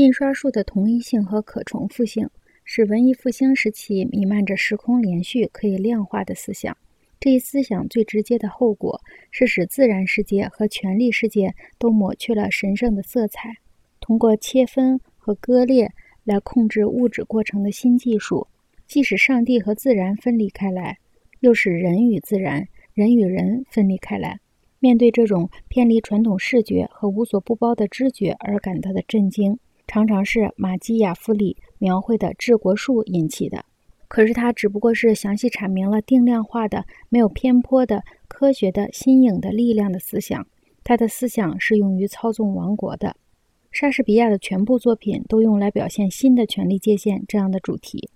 印刷术的同一性和可重复性，使文艺复兴时期弥漫着时空连续、可以量化的思想。这一思想最直接的后果是使自然世界和权力世界都抹去了神圣的色彩。通过切分和割裂来控制物质过程的新技术，既使上帝和自然分离开来，又使人与自然、人与人分离开来。面对这种偏离传统视觉和无所不包的知觉而感到的震惊。常常是马基雅夫里描绘的治国术引起的，可是他只不过是详细阐明了定量化的、没有偏颇的、科学的新颖的力量的思想。他的思想是用于操纵王国的。莎士比亚的全部作品都用来表现新的权力界限这样的主题，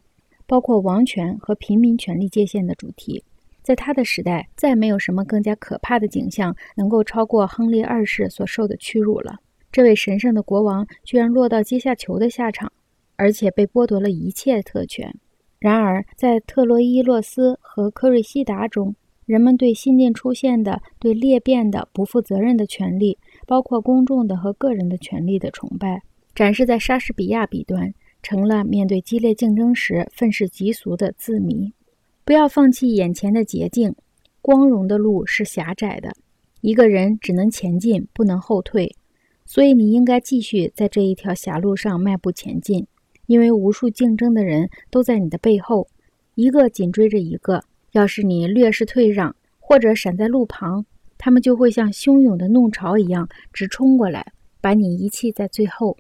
包括王权和平民权力界限的主题。在他的时代，再没有什么更加可怕的景象能够超过亨利二世所受的屈辱了。这位神圣的国王居然落到阶下囚的下场，而且被剥夺了一切特权。然而，在特洛伊洛斯和科瑞西达中，人们对新近出现的、对裂变的、不负责任的权利，包括公众的和个人的权利的崇拜，展示在莎士比亚笔端，成了面对激烈竞争时愤世嫉俗的字谜。不要放弃眼前的捷径，光荣的路是狭窄的，一个人只能前进，不能后退。所以你应该继续在这一条狭路上迈步前进，因为无数竞争的人都在你的背后，一个紧追着一个。要是你略施退让或者闪在路旁，他们就会像汹涌的弄潮一样直冲过来，把你遗弃在最后。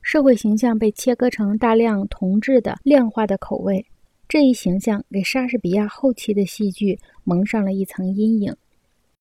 社会形象被切割成大量同质的量化的口味，这一形象给莎士比亚后期的戏剧蒙上了一层阴影。